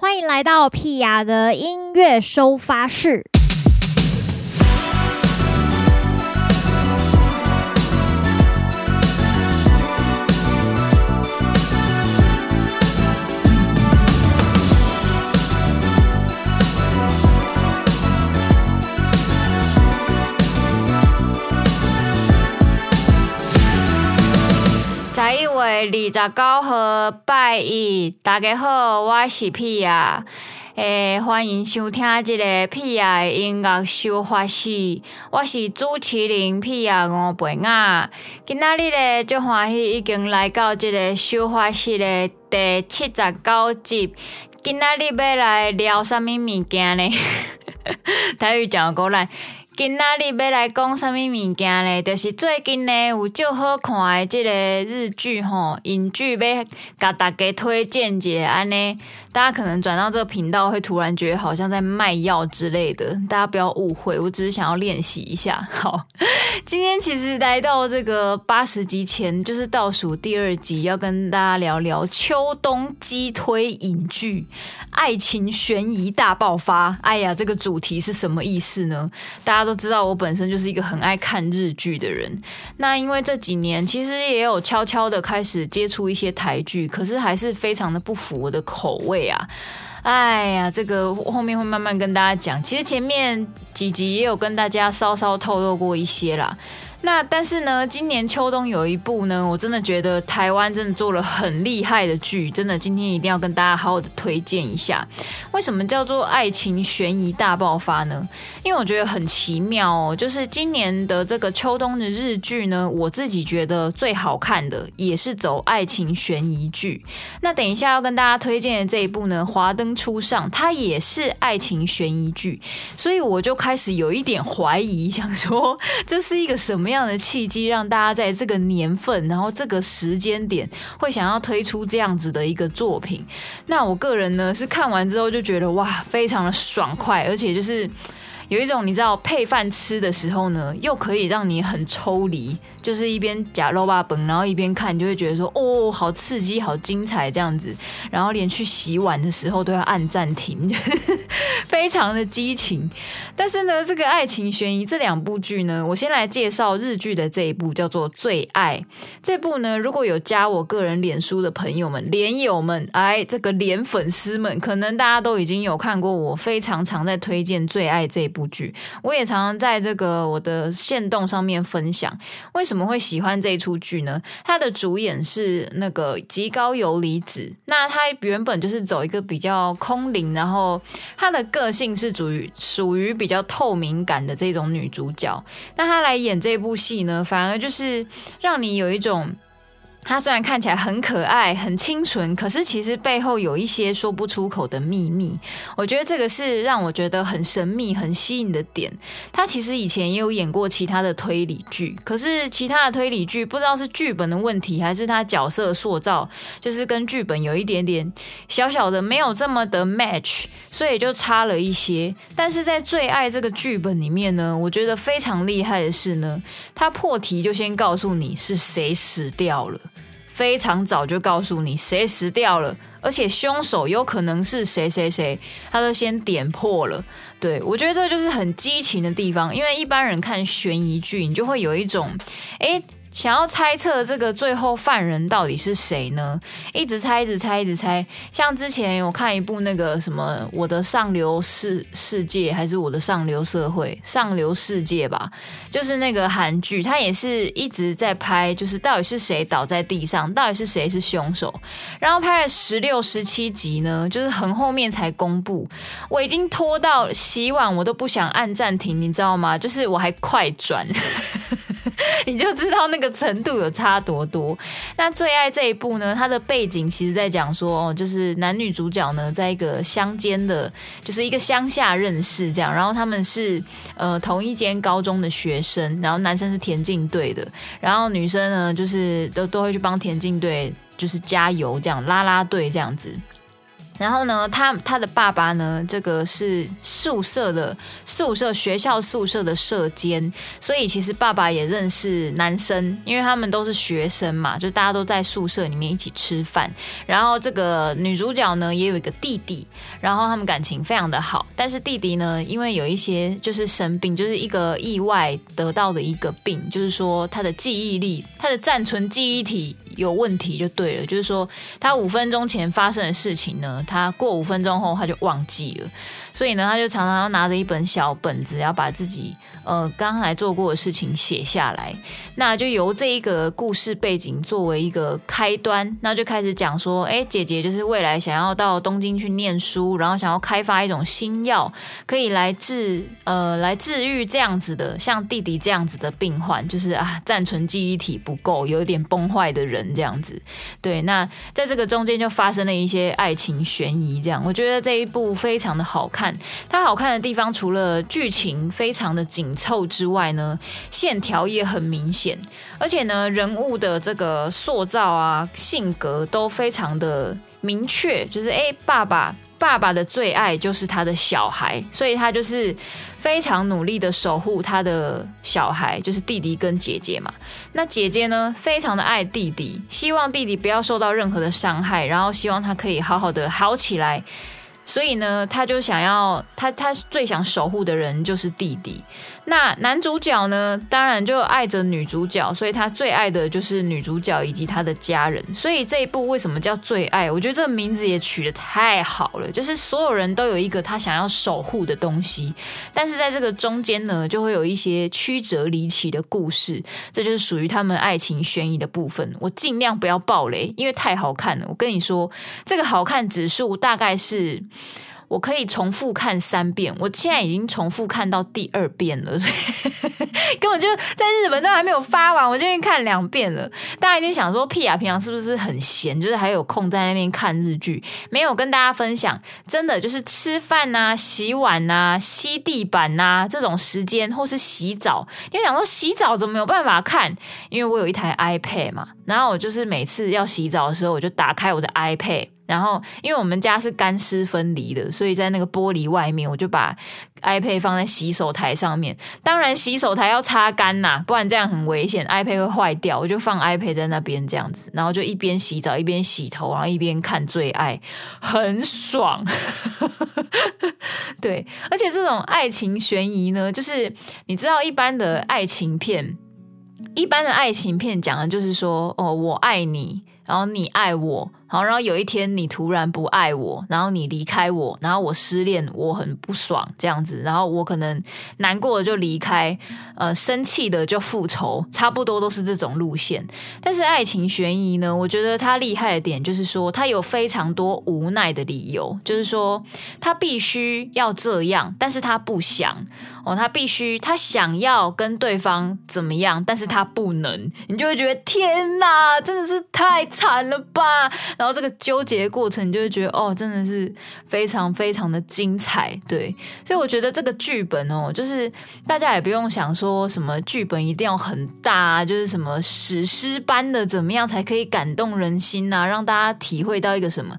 欢迎来到屁雅的音乐收发室。二十九号拜一，大家好，我是屁雅，诶、欢迎收听这个屁雅的音乐收发室，我是主持人屁雅吴培雅，今仔日咧就欢喜已经来到这个收发室的第七十九集，今仔日要来聊什么物件呢？台语讲够烂。今仔日要来讲啥物物件咧？就是最近呢有足好看的即个日剧吼，影剧要甲大家推荐一下安尼。大家可能转到这个频道会突然觉得好像在卖药之类的，大家不要误会，我只是想要练习一下。好，今天其实来到这个八十集前，就是倒数第二集，要跟大家聊聊秋冬激推影剧，爱情悬疑大爆发。哎呀，这个主题是什么意思呢？大家都知道我本身就是一个很爱看日剧的人，那因为这几年其实也有悄悄的开始接触一些台剧，可是还是非常的不符我的口味。啊，哎呀，这个后面会慢慢跟大家讲。其实前面几集也有跟大家稍稍透露过一些啦。那但是呢，今年秋冬有一部呢，我真的觉得台湾真的做了很厉害的剧，真的今天一定要跟大家好好的推荐一下。为什么叫做爱情悬疑大爆发呢？因为我觉得很奇妙哦，就是今年的这个秋冬的日剧呢，我自己觉得最好看的也是走爱情悬疑剧。那等一下要跟大家推荐的这一部呢，《华灯初上》，它也是爱情悬疑剧，所以我就开始有一点怀疑，想说这是一个什么。什么样的契机让大家在这个年份，然后这个时间点会想要推出这样子的一个作品？那我个人呢是看完之后就觉得哇，非常的爽快，而且就是有一种你知道配饭吃的时候呢，又可以让你很抽离。就是一边夹肉霸本，然后一边看，你就会觉得说哦，好刺激，好精彩这样子。然后连去洗碗的时候都要按暂停，就 是非常的激情。但是呢，这个爱情悬疑这两部剧呢，我先来介绍日剧的这一部叫做《最爱》。这部呢，如果有加我个人脸书的朋友们、脸友们，哎，这个脸粉丝们，可能大家都已经有看过我非常常在推荐《最爱》这一部部剧。我也常常在这个我的线动上面分享，为什么？会喜欢这一出剧呢？他的主演是那个极高游离子，那他原本就是走一个比较空灵，然后他的个性是属于属于比较透明感的这种女主角。那她来演这部戏呢，反而就是让你有一种。他虽然看起来很可爱、很清纯，可是其实背后有一些说不出口的秘密。我觉得这个是让我觉得很神秘、很吸引的点。他其实以前也有演过其他的推理剧，可是其他的推理剧不知道是剧本的问题，还是他角色塑造就是跟剧本有一点点小小的没有这么的 match，所以就差了一些。但是在《最爱》这个剧本里面呢，我觉得非常厉害的是呢，他破题就先告诉你是谁死掉了。非常早就告诉你谁死掉了，而且凶手有可能是谁谁谁，他都先点破了。对，我觉得这就是很激情的地方，因为一般人看悬疑剧，你就会有一种，诶。想要猜测这个最后犯人到底是谁呢？一直猜，一直猜，一直猜。像之前我看一部那个什么《我的上流世世界》还是《我的上流社会》《上流世界》吧，就是那个韩剧，他也是一直在拍，就是到底是谁倒在地上，到底是谁是凶手。然后拍了十六、十七集呢，就是很后面才公布。我已经拖到洗碗，我都不想按暂停，你知道吗？就是我还快转，你就知道那个。程度有差多多？那最爱这一部呢？它的背景其实在讲说哦，就是男女主角呢，在一个乡间的，就是一个乡下认识这样，然后他们是呃同一间高中的学生，然后男生是田径队的，然后女生呢就是都都会去帮田径队就是加油这样，拉拉队这样子。然后呢，他他的爸爸呢，这个是宿舍的宿舍学校宿舍的舍监，所以其实爸爸也认识男生，因为他们都是学生嘛，就大家都在宿舍里面一起吃饭。然后这个女主角呢，也有一个弟弟，然后他们感情非常的好。但是弟弟呢，因为有一些就是生病，就是一个意外得到的一个病，就是说他的记忆力，他的暂存记忆体。有问题就对了，就是说他五分钟前发生的事情呢，他过五分钟后他就忘记了，所以呢，他就常常要拿着一本小本子，要把自己呃刚来做过的事情写下来。那就由这一个故事背景作为一个开端，那就开始讲说，哎，姐姐就是未来想要到东京去念书，然后想要开发一种新药，可以来治呃来治愈这样子的像弟弟这样子的病患，就是啊暂存记忆体不够，有一点崩坏的人。这样子，对，那在这个中间就发生了一些爱情悬疑，这样，我觉得这一部非常的好看。它好看的地方，除了剧情非常的紧凑之外呢，线条也很明显，而且呢，人物的这个塑造啊，性格都非常的明确，就是哎，爸爸。爸爸的最爱就是他的小孩，所以他就是非常努力的守护他的小孩，就是弟弟跟姐姐嘛。那姐姐呢，非常的爱弟弟，希望弟弟不要受到任何的伤害，然后希望他可以好好的好起来。所以呢，他就想要他他最想守护的人就是弟弟。那男主角呢，当然就爱着女主角，所以他最爱的就是女主角以及他的家人。所以这一部为什么叫最爱？我觉得这个名字也取得太好了，就是所有人都有一个他想要守护的东西，但是在这个中间呢，就会有一些曲折离奇的故事，这就是属于他们爱情悬疑的部分。我尽量不要爆雷，因为太好看了。我跟你说，这个好看指数大概是。我可以重复看三遍，我现在已经重复看到第二遍了，所 以根本就在日本都还没有发完，我就已经看两遍了。大家一定想说，屁啊，平常是不是很闲？就是还有空在那边看日剧？没有跟大家分享，真的就是吃饭呐、洗碗呐、吸地板呐这种时间，或是洗澡。因为想说洗澡怎么有办法看？因为我有一台 iPad 嘛，然后我就是每次要洗澡的时候，我就打开我的 iPad。然后，因为我们家是干湿分离的，所以在那个玻璃外面，我就把 iPad 放在洗手台上面。当然，洗手台要擦干呐，不然这样很危险，iPad 会坏掉。我就放 iPad 在那边这样子，然后就一边洗澡一边洗头，然后一边看最爱，很爽。对，而且这种爱情悬疑呢，就是你知道，一般的爱情片，一般的爱情片讲的就是说，哦，我爱你，然后你爱我。好，然后有一天你突然不爱我，然后你离开我，然后我失恋，我很不爽这样子，然后我可能难过了就离开，呃，生气的就复仇，差不多都是这种路线。但是爱情悬疑呢，我觉得它厉害的点就是说，它有非常多无奈的理由，就是说他必须要这样，但是他不想哦，他必须他想要跟对方怎么样，但是他不能，你就会觉得天哪，真的是太惨了吧。然后这个纠结过程，你就会觉得哦，真的是非常非常的精彩，对。所以我觉得这个剧本哦，就是大家也不用想说什么剧本一定要很大，就是什么史诗般的怎么样才可以感动人心呐，让大家体会到一个什么。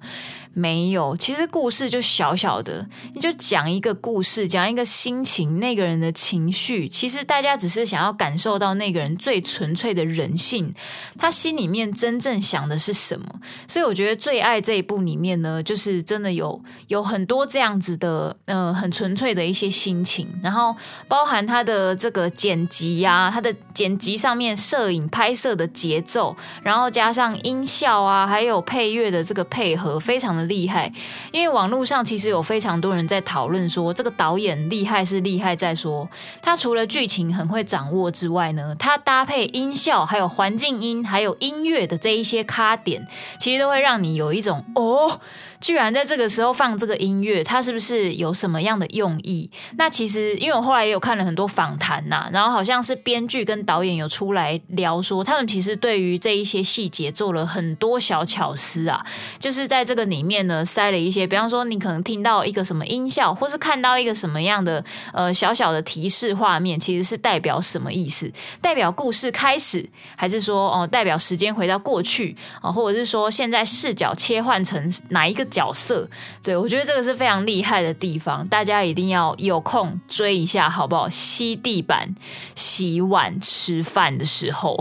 没有，其实故事就小小的，你就讲一个故事，讲一个心情，那个人的情绪，其实大家只是想要感受到那个人最纯粹的人性，他心里面真正想的是什么。所以我觉得《最爱》这一部里面呢，就是真的有有很多这样子的，呃，很纯粹的一些心情，然后包含他的这个剪辑呀，他的剪辑上面摄影拍摄的节奏，然后加上音效啊，还有配乐的这个配合，非常的。厉害，因为网络上其实有非常多人在讨论说，这个导演厉害是厉害在说，他除了剧情很会掌握之外呢，他搭配音效、还有环境音、还有音乐的这一些卡点，其实都会让你有一种哦。居然在这个时候放这个音乐，它是不是有什么样的用意？那其实因为我后来也有看了很多访谈呐，然后好像是编剧跟导演有出来聊说，他们其实对于这一些细节做了很多小巧思啊，就是在这个里面呢塞了一些，比方说你可能听到一个什么音效，或是看到一个什么样的呃小小的提示画面，其实是代表什么意思？代表故事开始，还是说哦、代表时间回到过去啊、或者是说现在视角切换成哪一个角色？对，我觉得这个是非常厉害的地方，大家一定要有空追一下，好不好？吸地板、洗碗、吃饭的时候，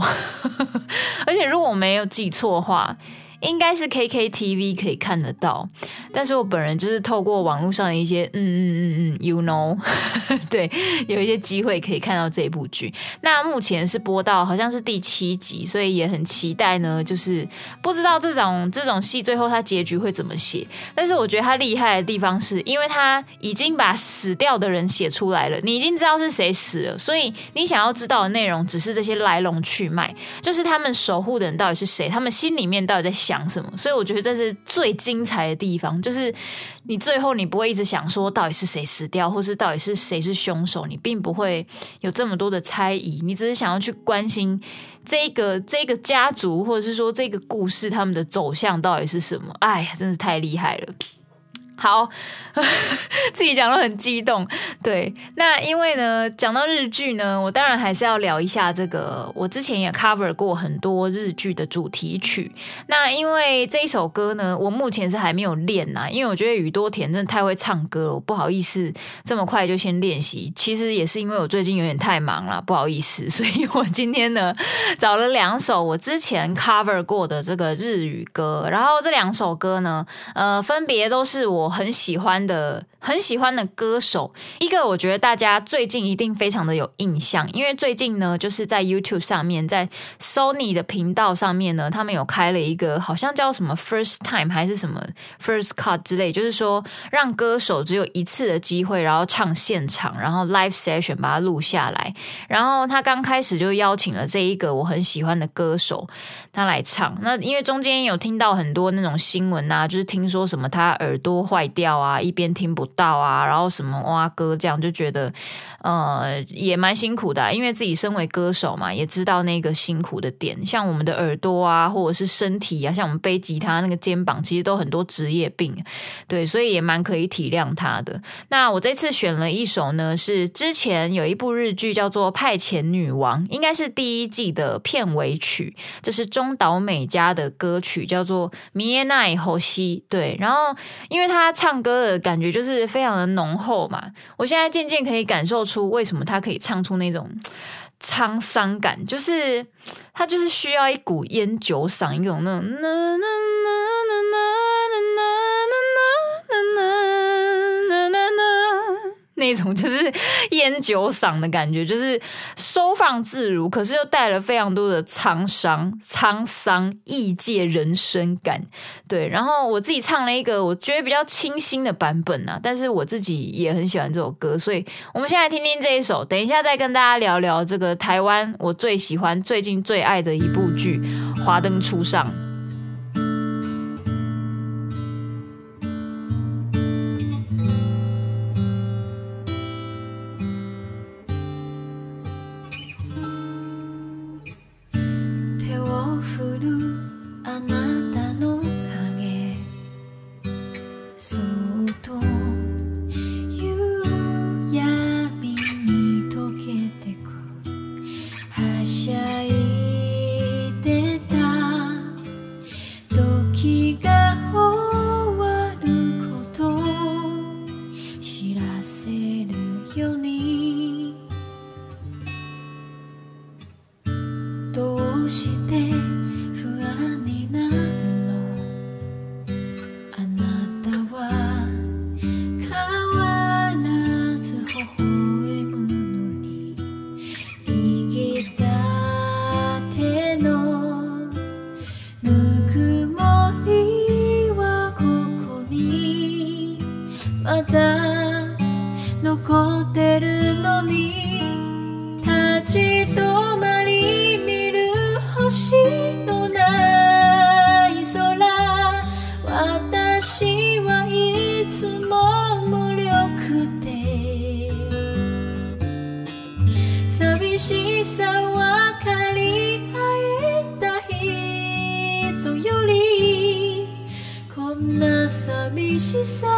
而且如果我没有记错的话。应该是 KKTV 可以看得到，但是我本人就是透过网络上的一些嗯嗯嗯嗯，you know，对，有一些机会可以看到这部剧。那目前是播到好像是第七集，所以也很期待呢。就是不知道这种这种戏最后它结局会怎么写，但是我觉得它厉害的地方是因为它已经把死掉的人写出来了，你已经知道是谁死了，所以你想要知道的内容只是这些来龙去脉，就是他们守护的人到底是谁，他们心里面到底在讲什么？所以我觉得这是最精彩的地方，就是你最后你不会一直想说到底是谁死掉，或是到底是谁是凶手，你并不会有这么多的猜疑，你只是想要去关心这个这个家族，或者是说这个故事他们的走向到底是什么。哎呀，真是太厉害了。好，自己讲的很激动。对，那因为呢，讲到日剧呢，我当然还是要聊一下这个。我之前也 cover 过很多日剧的主题曲。那因为这一首歌呢，我目前是还没有练呐，因为我觉得宇多田真的太会唱歌了，我不好意思这么快就先练习。其实也是因为我最近有点太忙了，不好意思，所以我今天呢找了两首我之前 cover 过的这个日语歌，然后这两首歌呢，呃，分别都是我。很喜欢的，很喜欢的歌手，一个我觉得大家最近一定非常的有印象，因为最近呢，就是在 YouTube 上面，在 Sony 的频道上面呢，他们有开了一个好像叫什么 First Time 还是什么 First Cut 之类，就是说让歌手只有一次的机会，然后唱现场，然后 Live Session 把它录下来，然后他刚开始就邀请了这一个我很喜欢的歌手，他来唱。那因为中间有听到很多那种新闻啊，就是听说什么他耳朵坏。坏掉啊，一边听不到啊，然后什么哇歌这样就觉得，呃，也蛮辛苦的啊，因为自己身为歌手嘛，也知道那个辛苦的点，像我们的耳朵啊，或者是身体啊，像我们背吉他那个肩膀，其实都很多职业病，对，所以也蛮可以体谅他的。那我这次选了一首呢，是之前有一部日剧叫做《派遣女王》，应该是第一季的片尾曲，这是中岛美嘉的歌曲，叫做《见えない星》。对，然后因为他。 他唱歌的感觉就是非常的浓厚嘛，我现在渐渐可以感受出为什么他可以唱出那种沧桑感，就是他就是需要一股烟酒嗓，一种那种。那种就是烟酒嗓的感觉，就是收放自如，可是又带了非常多的沧桑、沧桑、异界人生感。对，然后我自己唱了一个我觉得比较清新的版本啊，但是我自己也很喜欢这首歌，所以我们现在听听这一首，等一下再跟大家聊聊这个台湾我最喜欢、最近最爱的一部剧《华灯初上》。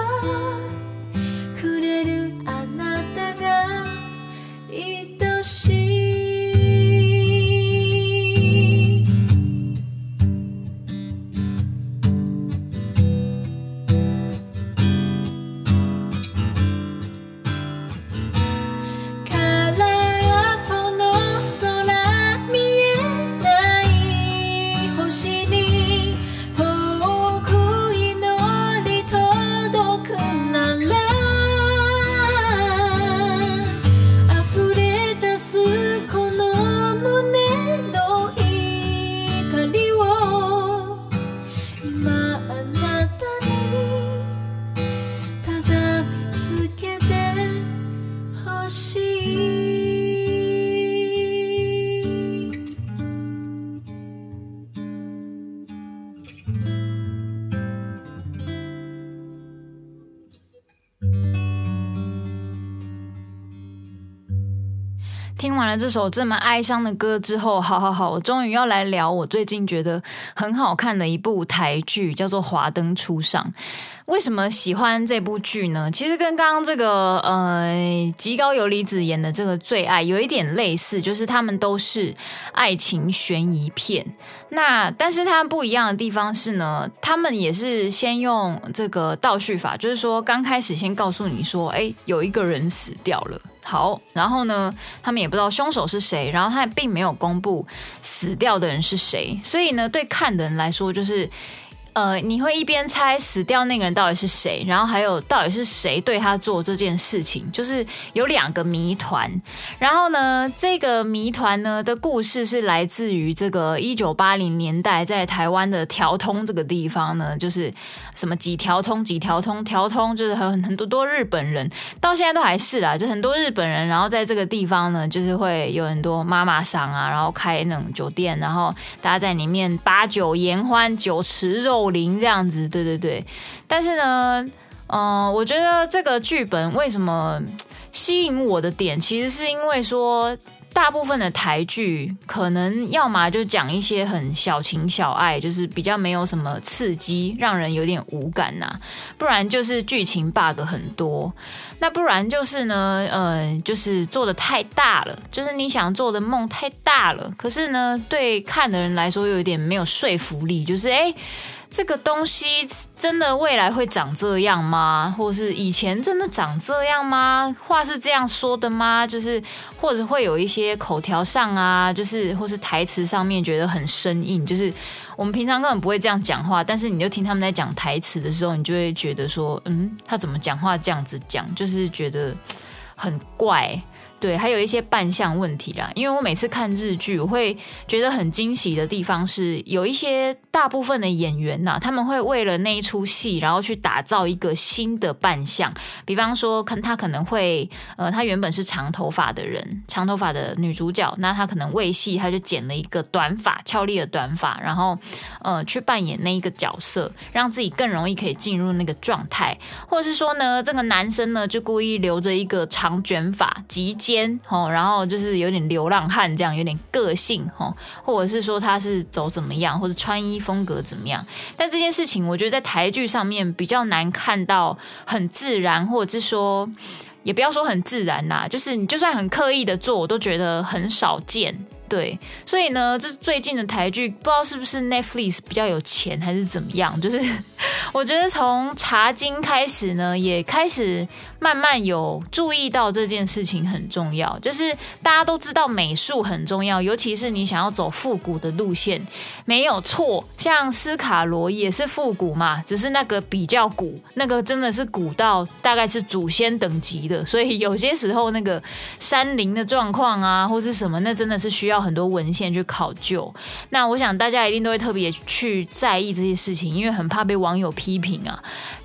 爱心。完了这首这么哀伤的歌之后，好好好，我终于要来聊我最近觉得很好看的一部台剧，叫做《华灯初上》。为什么喜欢这部剧呢？其实跟刚刚这个呃极高游离子演的这个《最爱》有一点类似，就是他们都是爱情悬疑片。那但是它不一样的地方是呢，他们也是先用这个倒叙法，就是说刚开始先告诉你说，哎，有一个人死掉了。好，然后呢，他们也不知道凶手是谁，然后他也并没有公布死掉的人是谁，所以呢，对看的人来说就是。呃，你会一边猜死掉那个人到底是谁，然后还有到底是谁对他做这件事情，就是有两个谜团。然后呢，这个谜团呢的故事是来自于这个一九八零年代在台湾的条通这个地方呢，就是什么几条通几条通条通，就是很很多多日本人到现在都还是啦，就很多日本人，然后在这个地方呢，就是会有很多妈妈桑啊，然后开那种酒店，然后大家在里面把酒言欢，酒池肉林这样子，对对对，但是呢，嗯、我觉得这个剧本为什么吸引我的点，其实是因为说，大部分的台剧可能要么就讲一些很小情小爱，就是比较没有什么刺激，让人有点无感呐、不然就是剧情 bug 很多，那不然就是呢，呃，就是做的太大了，就是你想做的梦太大了，可是呢，对看的人来说又有点没有说服力，就是哎。诶这个东西真的未来会长这样吗？或是以前真的长这样吗？话是这样说的吗？就是或者会有一些口条上啊，就是或是台词上面觉得很生硬，就是我们平常根本不会这样讲话，但是你就听他们在讲台词的时候，你就会觉得说，嗯，他怎么讲话这样子讲，就是觉得很怪。对，还有一些扮相问题啦。因为我每次看日剧，我会觉得很惊喜的地方是，有一些大部分的演员呐，他们会为了那一出戏，然后去打造一个新的扮相。比方说，看他可能会，呃，他原本是长头发的人，长头发的女主角，那他可能为戏，他就剪了一个短发，俏丽的短发，然后，呃，去扮演那一个角色，让自己更容易可以进入那个状态。或者是说呢，这个男生呢，就故意留着一个长卷发，及边哦，然后就是有点流浪汉这样，有点个性哦，或者是说他是走怎么样，或者穿衣风格怎么样。但这件事情，我觉得在台剧上面比较难看到很自然，或者是说，也不要说很自然啦，就是你就算很刻意的做，我都觉得很少见。对，所以呢，就是最近的台剧，不知道是不是 Netflix 比较有钱，还是怎么样，就是 我觉得从茶金开始呢，也开始。慢慢有注意到这件事情很重要，就是大家都知道美术很重要，尤其是你想要走复古的路线，没有错。像斯卡罗也是复古嘛，只是那个比较古，那个真的是古到大概是祖先等级的，所以有些时候那个山林的状况啊，或是什么，那真的是需要很多文献去考究。那我想大家一定都会特别去在意这些事情，因为很怕被网友批评啊。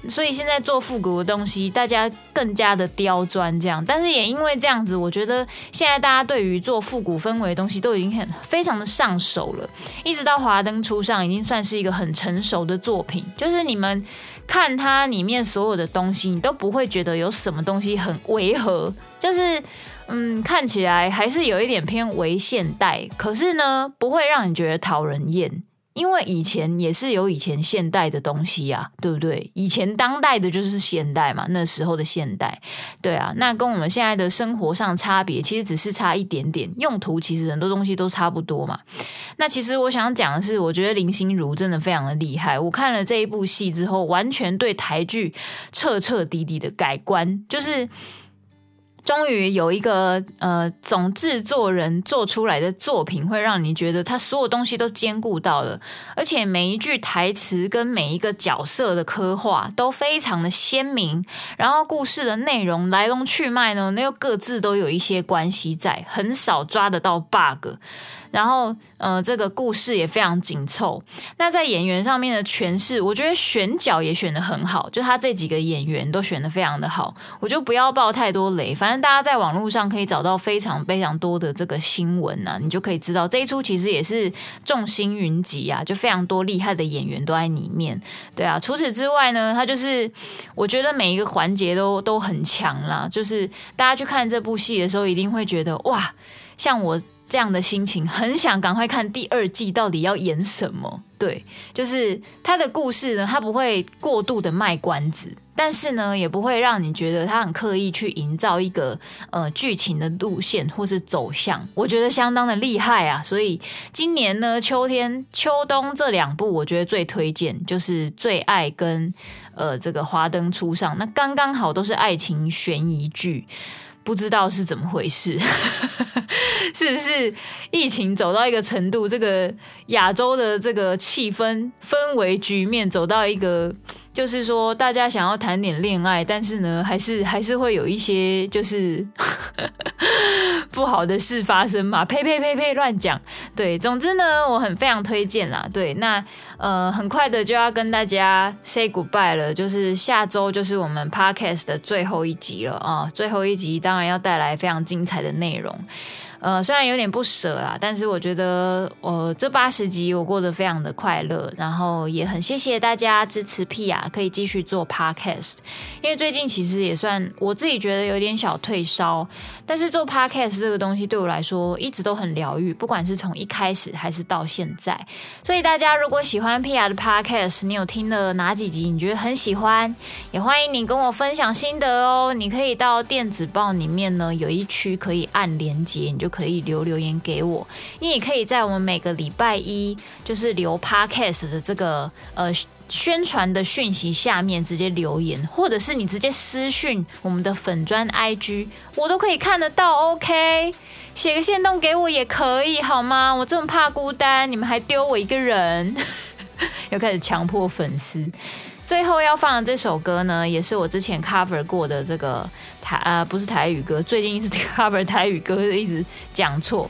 所以现在做复古的东西，大家更更加的刁钻这样，但是也因为这样子，我觉得现在大家对于做复古氛围的东西都已经很非常的上手了。一直到华灯初上，已经算是一个很成熟的作品。就是你们看它里面所有的东西，你都不会觉得有什么东西很违和，就是嗯，看起来还是有一点偏微现代，可是呢，不会让你觉得讨人厌。因为以前也是有以前现代的东西啊，对不对？以前当代的就是现代嘛，那时候的现代，对啊，那跟我们现在的生活上差别，其实只是差一点点，用途其实很多东西都差不多嘛。那其实我想讲的是，我觉得林心如真的非常的厉害。我看了这一部戏之后，完全对台剧彻彻底底的改观，就是。终于有一个呃总制作人做出来的作品，会让你觉得他所有东西都兼顾到了，而且每一句台词跟每一个角色的刻画都非常的鲜明，然后故事的内容来龙去脉呢，那又各自都有一些关系在，很少抓得到 bug。然后，呃，这个故事也非常紧凑。那在演员上面的诠释，我觉得选角也选得很好，就他这几个演员都选得非常的好。我就不要爆太多雷，反正大家在网络上可以找到非常非常多的这个新闻啊，你就可以知道这一出其实也是众星云集啊，就非常多厉害的演员都在里面。对啊，除此之外呢，他就是我觉得每一个环节都都很强啦，就是大家去看这部戏的时候，一定会觉得哇，像我。这样的心情，很想赶快看第二季到底要演什么。对，就是他的故事呢，他不会过度的卖关子，但是呢，也不会让你觉得他很刻意去营造一个呃剧情的路线或是走向。我觉得相当的厉害啊！所以今年呢，秋天、秋冬这两部，我觉得最推荐就是《最爱》跟呃这个《华灯初上》，那刚刚好都是爱情悬疑剧。不知道是怎么回事，是不是疫情走到一个程度，这个亚洲的这个气氛氛围局面走到一个。就是说，大家想要谈点恋爱，但是呢，还是还是会有一些就是 不好的事发生嘛。呸呸呸呸，乱讲。对，总之呢，我很非常推荐啦。对，那呃，很快的就要跟大家 say goodbye 了，就是下周就是我们 podcast 的最后一集了啊。最后一集当然要带来非常精彩的内容。呃，虽然有点不舍啦，但是我觉得，呃，这八十集我过得非常的快乐，然后也很谢谢大家支持 Pia，可以继续做 Podcast，因为最近其实也算我自己觉得有点小退烧，但是做 Podcast 这个东西对我来说一直都很疗愈，不管是从一开始还是到现在，所以大家如果喜欢 Pia 的 Podcast，你有听了哪几集你觉得很喜欢，也欢迎你跟我分享心得哦，你可以到电子报里面呢有一区可以按连接，你就。可以留留言给我，你也可以在我们每个礼拜一就是留 podcast 的这个呃宣传的讯息下面直接留言，或者是你直接私讯我们的粉专 IG，我都可以看得到。OK，写个线动给我也可以，好吗？我这么怕孤单，你们还丢我一个人，又开始强迫粉丝。最后要放的这首歌呢，也是我之前 cover 过的这个台、呃，不是台语歌，最近一直 cover 台语歌，一直讲错。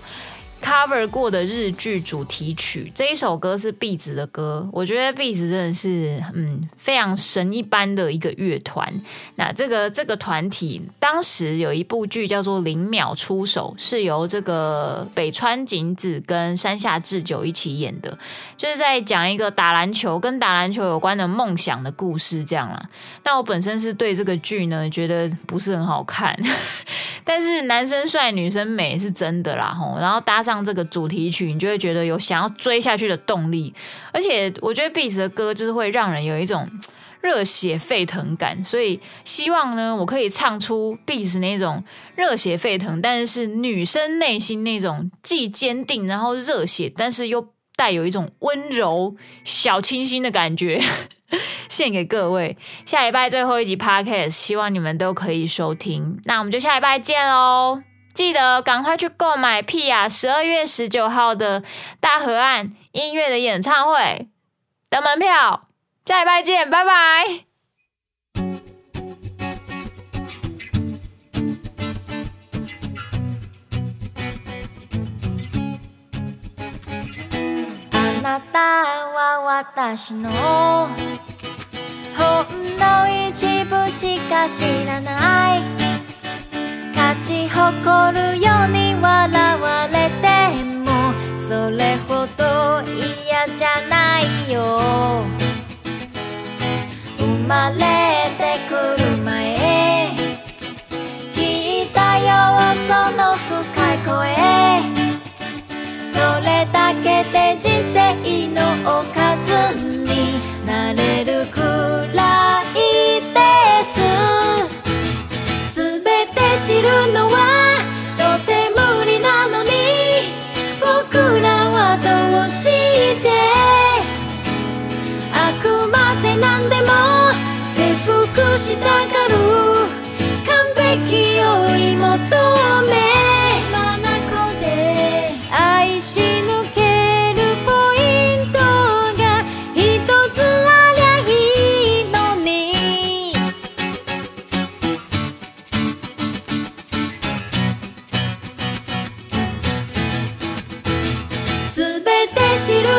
Cover 过的日剧主题曲，这一首歌是碧子的歌，我觉得碧子真的是嗯非常神一般的一个乐团。那这个这个团体当时有一部剧叫做《零秒出手》，是由这个北川景子跟山下智久一起演的，就是在讲一个打篮球跟打篮球有关的梦想的故事这样啦。那我本身是对这个剧呢觉得不是很好看，但是男生帅女生美是真的啦吼，然后搭上。这个主题曲，你就会觉得有想要追下去的动力，而且我觉得 Beats 的歌就是会让人有一种热血沸腾感，所以希望呢，我可以唱出 Beats 那种热血沸腾，但是女生内心那种既坚定然后热血，但是又带有一种温柔小清新的感觉，献给各位。下礼拜最后一集 Podcast，希望你们都可以收听，那我们就下礼拜见喽。记得赶快去购买 Pia 十二月十九号的大河岸音乐的演唱会。的门票，下礼拜见，拜拜。ち誇るように笑われてもそれほど嫌じゃないよ。生まれてくる前聞いたよその深い声。それだけで人生のおかずになれるくらい。知るのはとても無理なのに僕らはどうしてあくまで何でも征服したがる。完璧を妹白